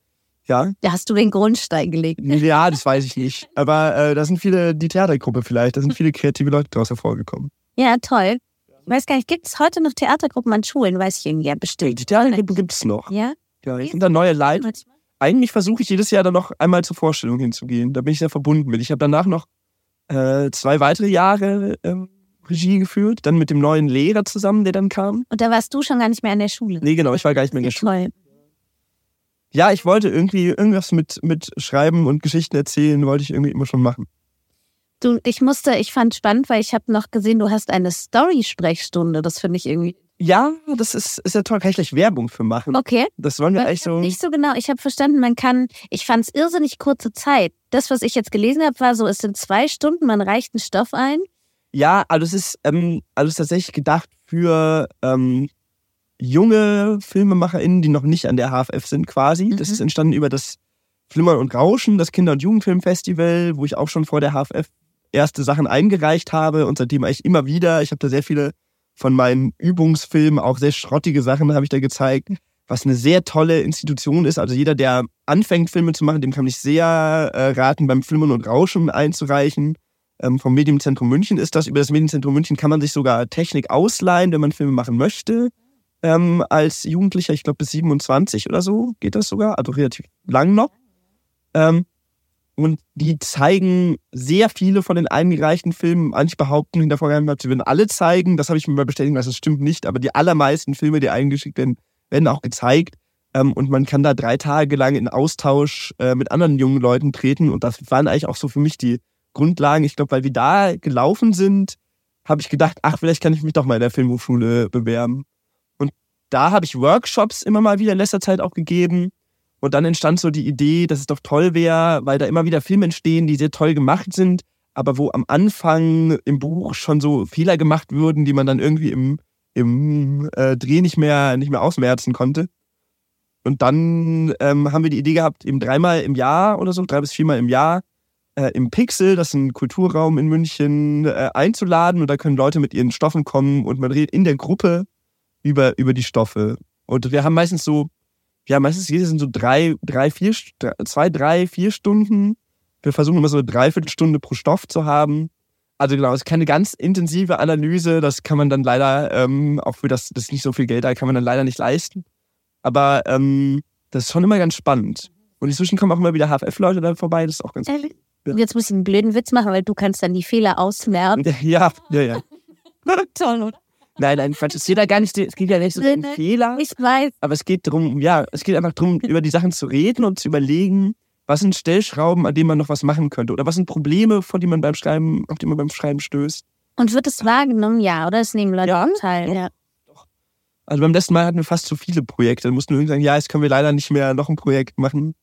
Ja. Da hast du den Grundstein gelegt. Ja, das weiß ich nicht. Aber äh, da sind viele, die Theatergruppe vielleicht, da sind viele kreative Leute daraus hervorgekommen. Ja, toll. Ich weiß gar nicht, gibt es heute noch Theatergruppen an Schulen? Weiß ich irgendwie ja bestimmt. Die Theatergruppen gibt es noch. Ja? Ja, ich sind da neue Leute. Eigentlich versuche ich jedes Jahr dann noch einmal zur Vorstellung hinzugehen. Da bin ich sehr verbunden mit. Ich habe danach noch äh, zwei weitere Jahre ähm, Regie geführt, dann mit dem neuen Lehrer zusammen, der dann kam. Und da warst du schon gar nicht mehr an der Schule. Nee, genau, ich war gar nicht mehr in der Schule. Toll. Ja, ich wollte irgendwie irgendwas mit, mit Schreiben und Geschichten erzählen, wollte ich irgendwie immer schon machen. Du, ich musste, ich fand spannend, weil ich habe noch gesehen, du hast eine Story-Sprechstunde. Das finde ich irgendwie. Ja, das ist, ist ja toll. Kann ich gleich Werbung für machen. Okay. Das wollen wir Weil eigentlich so. nicht so genau, ich habe verstanden, man kann, ich fand es irrsinnig kurze Zeit. Das, was ich jetzt gelesen habe, war so, es sind zwei Stunden, man reicht einen Stoff ein. Ja, also es ist, ähm, also es ist tatsächlich gedacht für ähm, junge FilmemacherInnen, die noch nicht an der HFF sind, quasi. Das Mhm. ist entstanden über das Flimmern und Rauschen, das Kinder- und Jugendfilmfestival, wo ich auch schon vor der HFF erste Sachen eingereicht habe und seitdem eigentlich immer wieder. Ich habe da sehr viele von meinen Übungsfilmen, auch sehr schrottige Sachen habe ich da gezeigt, was eine sehr tolle Institution ist. Also jeder, der anfängt, Filme zu machen, dem kann ich sehr äh, raten, beim Flimmern und Rauschen einzureichen. Ähm, vom Medienzentrum München ist das. Über das Medienzentrum München kann man sich sogar Technik ausleihen, wenn man Filme machen möchte. Ähm, als Jugendlicher, ich glaube bis 27 oder so geht das sogar, also relativ lang noch. Ähm, und die zeigen sehr viele von den eingereichten Filmen. Manche behaupten in der Vergangenheit, sie würden alle zeigen. Das habe ich mir mal bestätigen lassen, das stimmt nicht. Aber die allermeisten Filme, die eingeschickt werden, werden auch gezeigt. Ähm, und man kann da drei Tage lang in Austausch äh, mit anderen jungen Leuten treten. Und das waren eigentlich auch so für mich die Grundlagen. Ich glaube, weil wir da gelaufen sind, habe ich gedacht, ach, vielleicht kann ich mich doch mal in der Filmhochschule bewerben. Da habe ich Workshops immer mal wieder in letzter Zeit auch gegeben. Und dann entstand so die Idee, dass es doch toll wäre, weil da immer wieder Filme entstehen, die sehr toll gemacht sind, aber wo am Anfang im Buch schon so Fehler gemacht würden, die man dann irgendwie im, im äh, Dreh nicht mehr, nicht mehr ausmerzen konnte. Und dann ähm, haben wir die Idee gehabt, eben dreimal im Jahr oder so, drei bis viermal im Jahr, äh, im Pixel, das ist ein Kulturraum in München, äh, einzuladen. Und da können Leute mit ihren Stoffen kommen und man redet in der Gruppe über, über die Stoffe. Und wir haben meistens so, ja, meistens jedes sind so drei, drei, vier, zwei, drei, vier Stunden. Wir versuchen immer so eine Dreiviertelstunde pro Stoff zu haben. Also genau, es ist keine ganz intensive Analyse. Das kann man dann leider, ähm, auch für das, das ist nicht so viel Geld da, kann man dann leider nicht leisten. Aber ähm, das ist schon immer ganz spannend. Und inzwischen kommen auch immer wieder HFF-Leute da vorbei, das ist auch ganz Ehrlich? Jetzt muss ich einen blöden Witz machen, weil du kannst dann die Fehler ausmerzen. [LAUGHS] Ja, ja, ja. [LAUGHS] Toll, oder? Nein, nein, Quatsch. Es geht ja gar nicht, es geht ja nicht so um Fehler. Ich weiß. Aber es geht darum, ja, es geht einfach darum, über die Sachen zu reden und zu überlegen, was sind Stellschrauben, an denen man noch was machen könnte? Oder was sind Probleme, vor die man beim Schreiben, auf die man beim Schreiben stößt? Und wird es wahrgenommen? Ja, oder? Es nehmen Leute Ja. teil. Ja. Also beim letzten Mal hatten wir fast zu viele Projekte. Dann mussten wir irgendwie sagen, ja, jetzt können wir leider nicht mehr noch ein Projekt machen.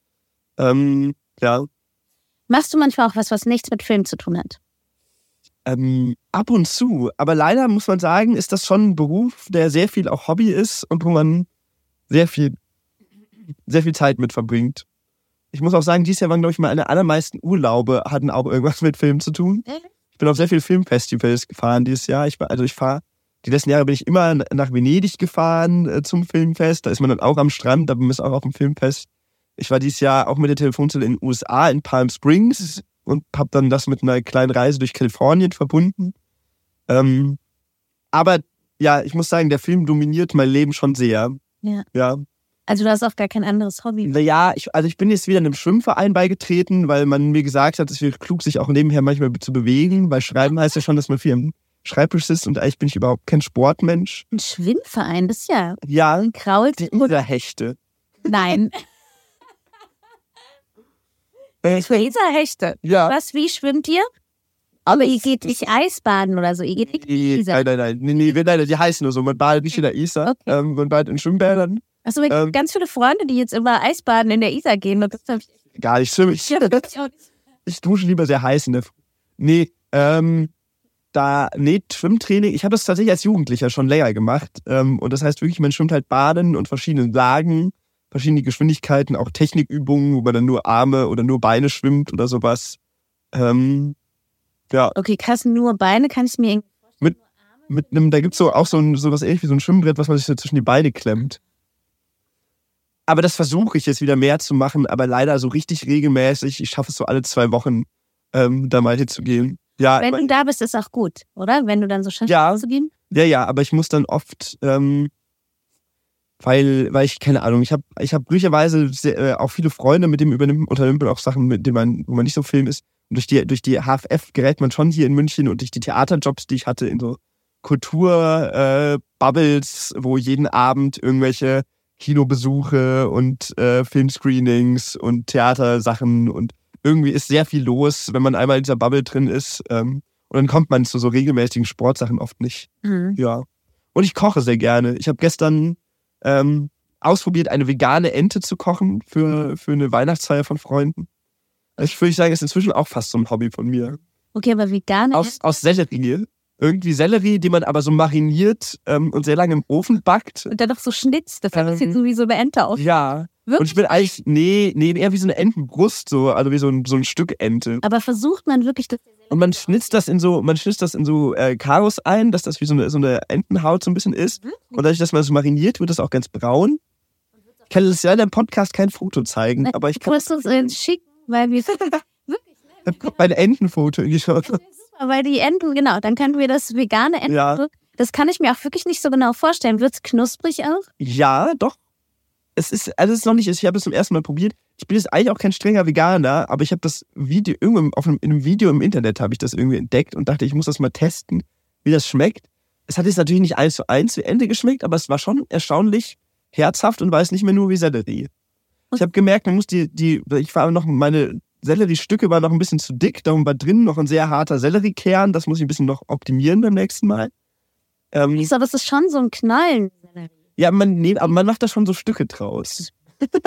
Ähm, ja. Machst du manchmal auch was, was nichts mit Film zu tun hat? Ähm, ab und zu. Aber leider muss man sagen, ist das schon ein Beruf, der sehr viel auch Hobby ist und wo man sehr viel, sehr viel Zeit mit verbringt. Ich muss auch sagen, dieses Jahr waren, glaube ich, meine allermeisten Urlaube hatten auch irgendwas mit Film zu tun. Ich bin auf sehr viele Filmfestivals gefahren dieses Jahr. Ich, war- also ich fahre, die letzten Jahre bin ich immer nach Venedig gefahren äh, zum Filmfest. Da ist man dann auch am Strand, da bin ich auch auf dem Filmfest. Ich war dieses Jahr auch mit der Telefonzelle in den USA, in Palm Springs und habe dann das mit einer kleinen Reise durch Kalifornien verbunden. Ähm, aber ja, ich muss sagen, der Film dominiert mein Leben schon sehr. Ja. Ja. Also du hast auch gar kein anderes Hobby. Naja, ich, also ich bin jetzt wieder einem Schwimmverein beigetreten, weil man mir gesagt hat, es wäre klug, sich auch nebenher manchmal zu bewegen, weil Schreiben heißt ja schon, dass man viel am Schreibtisch sitzt und eigentlich bin ich überhaupt kein Sportmensch. Ein Schwimmverein, das ist ja Ja, krault. die Userhechte. Nein. [LAUGHS] Äh, Isar-Hechte. ja, Was, wie schwimmt ihr? Aber ihr geht nicht Eisbaden oder so. Ihr geht nicht in die Nee, Isar. nein, nein, nein, nee, nee, nein, die heißen nur so. Man badet nicht in der Isar, Okay. ähm, man badet in Schwimmbädern. Achso, ich habe Ähm. ganz viele Freunde, die jetzt immer Eisbaden in der Isar gehen. Und das hab ich, Gar nicht hab ich ich dusche lieber sehr heiß in der Früh. Nee, ähm, da, nee, Schwimmtraining, ich habe das tatsächlich als Jugendlicher schon länger gemacht. Ähm, und das heißt wirklich, man schwimmt halt baden und verschiedene Lagen, verschiedene Geschwindigkeiten, auch Technikübungen, wo man dann nur Arme oder nur Beine schwimmt oder sowas. Ähm, ja. Okay, krass, nur Beine kann ich mir irgendwie mit, mit einem, da gibt's so auch so, ein, so was ähnlich wie so ein Schwimmbrett, was man sich so zwischen die Beine klemmt. Aber das versuche ich jetzt wieder mehr zu machen, aber leider so richtig regelmäßig. Ich schaffe es so alle zwei Wochen, ähm, da mal hinzugehen. Ja, Wenn du da bist, ist auch gut, oder? Wenn du dann so schaffst, Ja. zu gehen. Ja, ja, aber ich muss dann oft, ähm, weil, weil ich, keine Ahnung, ich habe ich hab glücklicherweise sehr, äh, auch viele Freunde, mit denen übernimmt, unternimmt auch Sachen, mit denen man, wo man nicht so film ist. Und durch die, durch die HFF gerät man schon hier in München und durch die Theaterjobs, die ich hatte, in so Kultur-Bubbles, äh, wo jeden Abend irgendwelche Kinobesuche und äh, Filmscreenings und Theatersachen und irgendwie ist sehr viel los, wenn man einmal in dieser Bubble drin ist. Ähm, und dann kommt man zu so regelmäßigen Sportsachen oft nicht. Mhm. Ja. Und ich koche sehr gerne. Ich habe gestern ähm, ausprobiert, eine vegane Ente zu kochen für, für eine Weihnachtsfeier von Freunden. Ich würde sagen, ist inzwischen auch fast so ein Hobby von mir. Okay, aber vegane Aus, aus Sellerie. Irgendwie Sellerie, die man aber so mariniert ähm, und sehr lange im Ofen backt. und dann noch so schnitzt. Das Ähm, sieht so wie so eine Ente aus. Ja. Und Wirklich? ich bin eigentlich, nee, nee, eher wie so eine Entenbrust, so, also wie so ein, so ein Stück Ente. Aber versucht man wirklich das. Und man schnitzt das in so, man schnitzt das in so äh, Karos ein, dass das wie so eine, so eine Entenhaut so ein bisschen ist. Und dadurch, dass man das mariniert, wird das auch ganz braun. Ich kann das leider im Podcast kein Foto zeigen, aber ich Du kann musst uns schicken, weil wir. [LAUGHS] ich hab mein Entenfoto geschaut. Weil die Enten, genau, dann können wir das vegane Enten. Ja. Das kann ich mir auch wirklich nicht so genau vorstellen. Wird's knusprig auch? Ja, doch. Es ist, also es ist noch nicht, ich habe es zum ersten Mal probiert. Ich bin jetzt eigentlich auch kein strenger Veganer, aber ich habe das Video irgendwo auf einem, in einem Video im Internet habe ich das irgendwie entdeckt und dachte, ich muss das mal testen, wie das schmeckt. Es hat jetzt natürlich nicht eins zu eins wie Ende geschmeckt, aber es war schon erstaunlich herzhaft und weiß nicht mehr nur wie Sellerie. Ich habe gemerkt, man muss die, die, ich war noch, meine Selleriestücke waren noch ein bisschen zu dick, darum war drin noch ein sehr harter Selleriekern, das muss ich ein bisschen noch optimieren beim nächsten Mal. Ähm, Ich so, das ist schon so ein Knallen. ja, man, nee, aber man macht da schon so Stücke draus. [LAUGHS]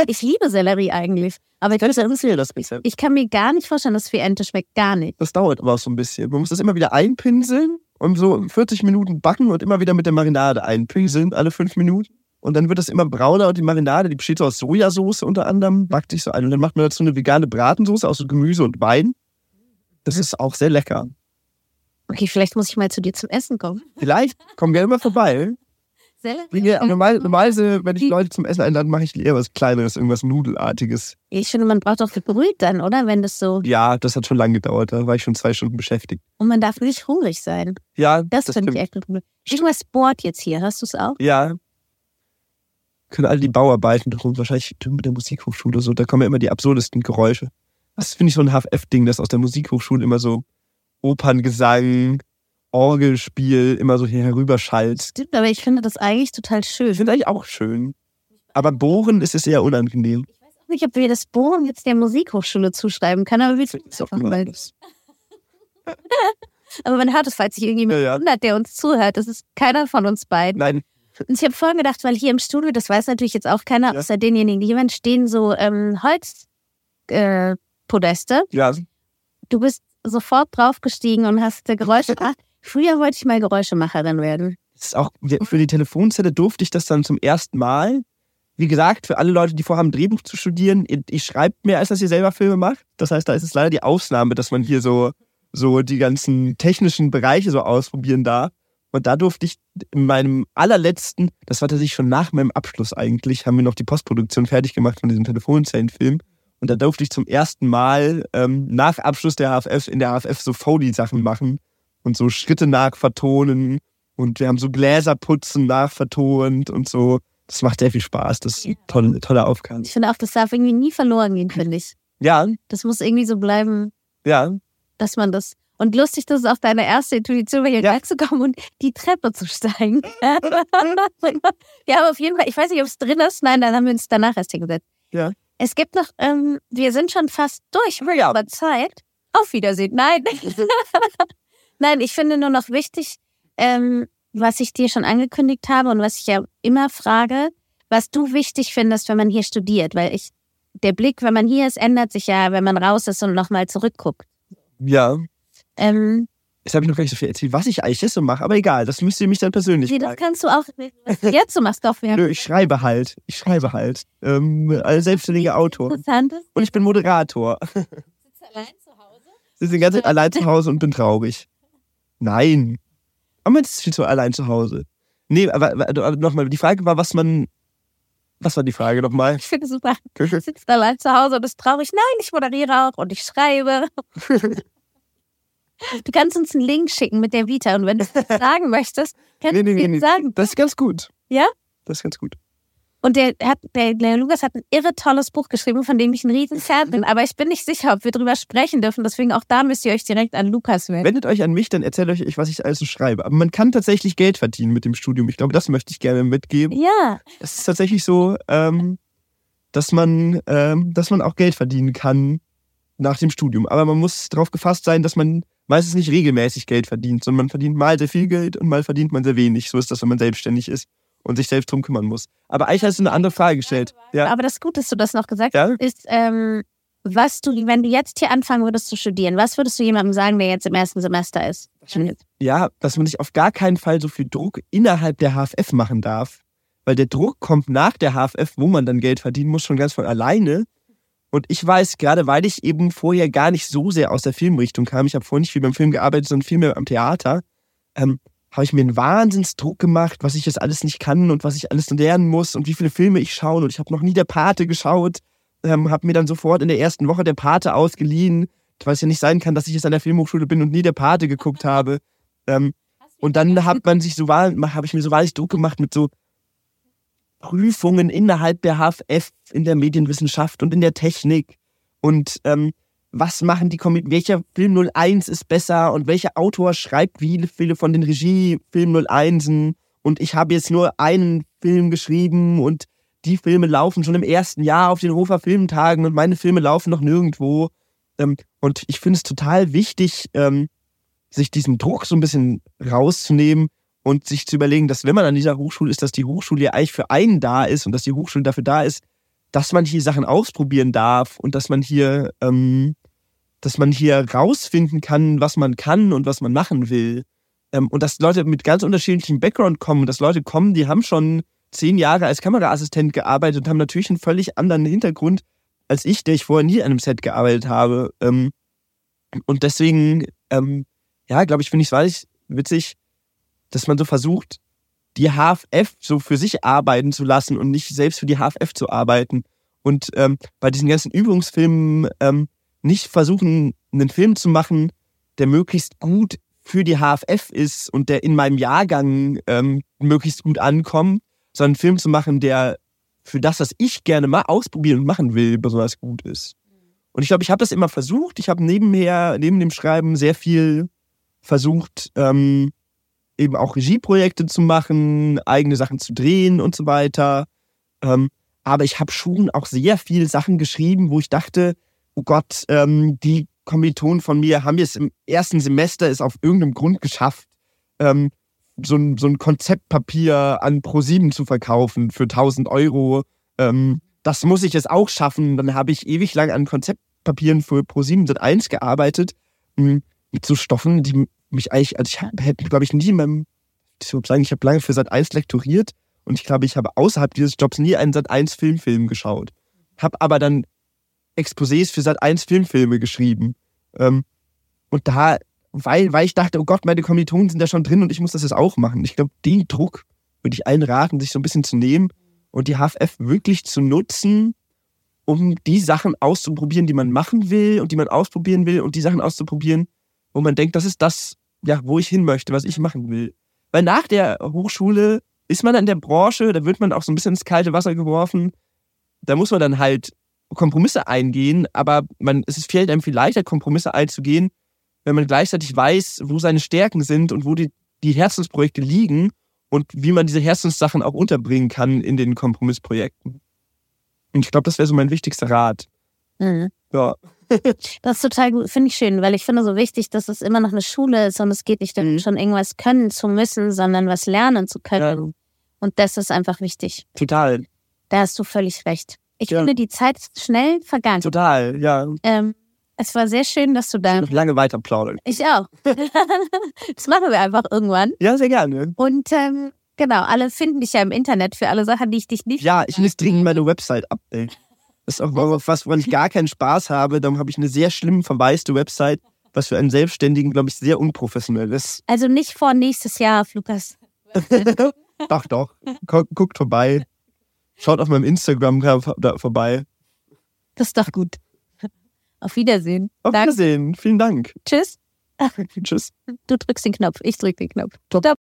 Ich liebe Sellerie eigentlich. Aber ich, Kann ich erzählen, das bisschen? ich kann mir gar nicht vorstellen, dass es wie Ente schmeckt. Gar nicht. Das dauert aber auch so ein bisschen. Man muss das immer wieder einpinseln und so 40 Minuten backen und immer wieder mit der Marinade einpinseln, alle fünf Minuten. Und dann wird das immer brauner und die Marinade, die besteht so aus Sojasauce unter anderem, backt sich so ein. Und dann macht man dazu eine vegane Bratensauce aus Gemüse und Wein. Das ist auch sehr lecker. Okay, vielleicht muss ich mal zu dir zum Essen kommen. Vielleicht, komm gerne mal vorbei. [LAUGHS] Sellerie? Bringe, normal, normalerweise, wenn ich Leute zum Essen einlade, mache ich eher was Kleineres, irgendwas Nudelartiges. Ich finde, man braucht doch gebrüht dann, oder? Wenn das so. Ja, das hat schon lange gedauert. Da war ich schon zwei Stunden beschäftigt. Und man darf nicht hungrig sein. Ja, Das, finde ich echt ein Problem. Irgendwas bohrt jetzt hier. Hast du es auch? Ja. Können alle die Bauarbeiten drum, wahrscheinlich mit der Musikhochschule so, da kommen ja immer die absurdesten Geräusche. Das finde ich so ein HFF-Ding, dass aus der Musikhochschule immer so Operngesang, Orgelspiel immer so hier herüberschallt. Stimmt, aber ich finde das eigentlich total schön. Ich finde eigentlich auch schön. Aber Bohren ist es eher unangenehm. Ich weiß auch nicht, ob wir das Bohren jetzt der Musikhochschule zuschreiben können, aber wir tun es einfach mal. [LAUGHS] Aber man hört es, falls sich irgendjemand Ja, ja. wundert, der uns zuhört. Das ist keiner von uns beiden. Nein, Und ich habe vorhin gedacht, weil hier im Studio, das weiß natürlich jetzt auch keiner, Ja. außer denjenigen, die jemand stehen so ähm, Holzpodeste. Äh, ja, du bist sofort draufgestiegen und hast äh, Geräusche gemacht. Früher wollte ich mal Geräuschemacherin werden. das ist auch für die Telefonzelle durfte ich das dann zum ersten Mal. Wie gesagt, für alle Leute, die vorhaben, Drehbuch zu studieren, ihr schreibt mehr, als dass ihr selber Filme macht. Das heißt, da ist es leider die Ausnahme, dass man hier so, so die ganzen technischen Bereiche so ausprobieren darf. Und da durfte ich in meinem allerletzten, das war tatsächlich schon nach meinem Abschluss eigentlich, haben wir noch die Postproduktion fertig gemacht von diesem Telefonzellenfilm. Und da durfte ich zum ersten Mal ähm, nach Abschluss der HFF in der HFF so Foley-Sachen machen und so Schritte nachvertonen. Und wir haben so Gläserputzen nachvertont und so. Das macht sehr viel Spaß. Das ist eine tolle, tolle Aufgabe. Ich finde auch, das darf irgendwie nie verloren gehen, finde ich. Ja, Das muss irgendwie so bleiben, ja. dass man das. Und lustig, dass es auch deine erste Intuition war, hier Ja. reinzukommen und die Treppe zu steigen. [LAUGHS] ja, aber auf jeden Fall, ich weiß nicht, ob es drin ist. Nein, dann haben wir uns danach erst hingesetzt. Ja. Es gibt noch, ähm, wir sind schon fast durch mit Ja. Zeit. Auf Wiedersehen. Nein. [LAUGHS] Nein, ich finde nur noch wichtig, ähm, was ich dir schon angekündigt habe und was ich ja immer frage, was du wichtig findest, wenn man hier studiert. Weil ich der Blick, wenn man hier ist, ändert sich ja, wenn man raus ist und nochmal zurückguckt. Ja. Ähm, Jetzt habe ich noch gar nicht so viel erzählt, was ich eigentlich jetzt so mache, aber egal, das müsst ihr mich dann persönlich nee, das fragen. kannst du auch was du jetzt so machst. Haben Nö, ich schreibe halt. Ich schreibe halt. Ähm, als selbstständiger Autor. Interessantes. Und ich bin Moderator. [LAUGHS] Sitzt allein zu Hause? Ich bin die ganze Zeit allein zu Hause und bin traurig. Nein. Aber man ist viel zu allein zu Hause. Nee, aber, aber nochmal, die Frage war, was man. Was war die Frage nochmal? Ich finde es super. Du sitzt allein zu Hause und bist traurig. Nein, ich moderiere auch und ich schreibe. [LAUGHS] Du kannst uns einen Link schicken mit der Vita und wenn du das [LAUGHS] sagen möchtest, kannst Nee, du nee, es nee, nee. sagen. Das ist ganz gut. Ja? Das ist ganz gut. Und der hat, der, der Lukas hat ein irre tolles Buch geschrieben, von dem ich ein riesen Fan bin. Aber ich bin nicht sicher, ob wir drüber sprechen dürfen. Deswegen auch da müsst ihr euch direkt an Lukas wenden. Wendet euch an mich, dann erzähle ich euch, was ich alles so schreibe. Aber man kann tatsächlich Geld verdienen mit dem Studium. Ich glaube, das möchte ich gerne mitgeben. Ja, Es ist tatsächlich so, ähm, dass man, ähm, dass man auch Geld verdienen kann nach dem Studium. Aber man muss darauf gefasst sein, dass man meistens nicht regelmäßig Geld verdient, sondern man verdient mal sehr viel Geld und mal verdient man sehr wenig. So ist das, wenn man selbstständig ist und sich selbst drum kümmern muss. Aber eigentlich hast du eine andere Frage gestellt. Ja, aber das ist gut, dass du das noch gesagt Ja? hast, ist, ähm, was du, wenn du jetzt hier anfangen würdest zu studieren, was würdest du jemandem sagen, der jetzt im ersten Semester ist? ja, dass man sich auf gar keinen Fall so viel Druck innerhalb der HFF machen darf. Weil der Druck kommt nach der HFF, wo man dann Geld verdienen muss, schon ganz von alleine. Und ich weiß, gerade weil ich eben vorher gar nicht so sehr aus der Filmrichtung kam, ich habe vorher nicht viel beim Film gearbeitet, sondern viel mehr am Theater, ähm, habe ich mir einen Wahnsinnsdruck gemacht, was ich jetzt alles nicht kann und was ich alles lernen muss und wie viele Filme ich schaue. Und ich habe noch nie der Pate geschaut, ähm, habe mir dann sofort in der ersten Woche der Pate ausgeliehen, weil es ja nicht sein kann, dass ich jetzt an der Filmhochschule bin und nie der Pate geguckt habe. Ähm, und dann hat man sich so wahr, habe ich mir so wahnsinnig Druck gemacht mit so Prüfungen innerhalb der HFF in der Medienwissenschaft und in der Technik. Und ähm, was machen die Kommentare, welcher Film 01 ist besser und welcher Autor schreibt wie viele von den Regie-Film 01 und ich habe jetzt nur einen Film geschrieben und die Filme laufen schon im ersten Jahr auf den Hofer Filmtagen und meine Filme laufen noch nirgendwo. Ähm, und ich finde es total wichtig, ähm, sich diesen Druck so ein bisschen rauszunehmen und sich zu überlegen, dass wenn man an dieser Hochschule ist, dass die Hochschule ja eigentlich für einen da ist und dass die Hochschule dafür da ist, dass man hier Sachen ausprobieren darf und dass man hier, ähm, dass man hier rausfinden kann, was man kann und was man machen will. Ähm, und dass Leute mit ganz unterschiedlichem Background kommen, dass Leute kommen, die haben schon zehn Jahre als Kameraassistent gearbeitet und haben natürlich einen völlig anderen Hintergrund als ich, der ich vorher nie an einem Set gearbeitet habe. Ähm, und deswegen, ähm, ja, glaube ich, finde ich es witzig, dass man so versucht, die HFF so für sich arbeiten zu lassen und nicht selbst für die HFF zu arbeiten. Und ähm, bei diesen ganzen Übungsfilmen ähm, nicht versuchen, einen Film zu machen, der möglichst gut für die HFF ist und der in meinem Jahrgang ähm, möglichst gut ankommt, sondern einen Film zu machen, der für das, was ich gerne mal ausprobieren und machen will, besonders gut ist. Und ich glaube, ich habe das immer versucht. Ich habe nebenher, neben dem Schreiben sehr viel versucht, ähm, eben auch Regieprojekte zu machen, eigene Sachen zu drehen und so weiter. Ähm, aber ich habe schon auch sehr viel Sachen geschrieben, wo ich dachte, oh Gott, ähm, die Kommilitonen von mir haben jetzt im ersten Semester es auf irgendeinem Grund geschafft, ähm, so, ein, so ein Konzeptpapier an ProSieben zu verkaufen für 1000 Euro. Ähm, das muss ich jetzt auch schaffen. Dann habe ich ewig lang an Konzeptpapieren für ProSieben Sat 1 gearbeitet, mh, mit so Stoffen, die mich eigentlich, also ich hätte, glaube ich, nie in meinem, ich würde sagen, ich habe lange für Sat 1 lektoriert und ich glaube, ich habe außerhalb dieses Jobs nie einen Sat 1 Filmfilm geschaut. Habe aber dann Exposés für Sat 1 Filmfilme geschrieben. Ähm, und da, weil, weil ich dachte, oh Gott, meine Kommilitonen sind da schon drin und ich muss das jetzt auch machen. Ich glaube, den Druck würde ich allen raten, sich so ein bisschen zu nehmen und die HFF wirklich zu nutzen, um die Sachen auszuprobieren, die man machen will und die man ausprobieren will und die Sachen auszuprobieren, wo man denkt, das ist das, ja, wo ich hin möchte, was ich machen will. Weil nach der Hochschule ist man in der Branche, da wird man auch so ein bisschen ins kalte Wasser geworfen. Da muss man dann halt Kompromisse eingehen, aber man, es fällt einem viel leichter, Kompromisse einzugehen, wenn man gleichzeitig weiß, wo seine Stärken sind und wo die, die Herzensprojekte liegen und wie man diese Herzenssachen auch unterbringen kann in den Kompromissprojekten. Und ich glaube, das wäre so mein wichtigster Rat. Mhm. Ja. [LAUGHS] Das ist total gut, finde ich schön, weil ich finde so wichtig, dass es immer noch eine Schule ist und es geht nicht darum, Mhm. schon irgendwas können zu müssen, sondern was lernen zu können. ja, Und das ist einfach wichtig. total. Da hast du völlig recht. Ich ja. finde, die Zeit ist schnell vergangen. Total, ja. Ähm, es war sehr schön, dass du da. Ich noch lange weiter plaudern. Ich auch. [LAUGHS] das machen wir einfach irgendwann. Ja, sehr gerne. Und ähm, genau, alle finden dich ja im Internet für alle Sachen, die ich dich nicht. Ja, ich muss dringend meine Website updaten. Das ist auch was, woran ich gar keinen Spaß habe. Darum habe ich eine sehr schlimm verwaiste Website, was für einen Selbstständigen, glaube ich, sehr unprofessionell ist. Also nicht vor nächstes Jahr, Lukas. [LAUGHS] doch, doch. Guckt vorbei. Schaut auf meinem Instagram vorbei. Das ist doch gut. Auf Wiedersehen. Auf Dank. Wiedersehen. Vielen Dank. Tschüss. Tschüss. Du drückst den Knopf. Ich drück den Knopf. Top. Top.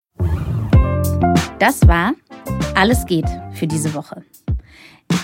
Das war Alles geht für diese Woche.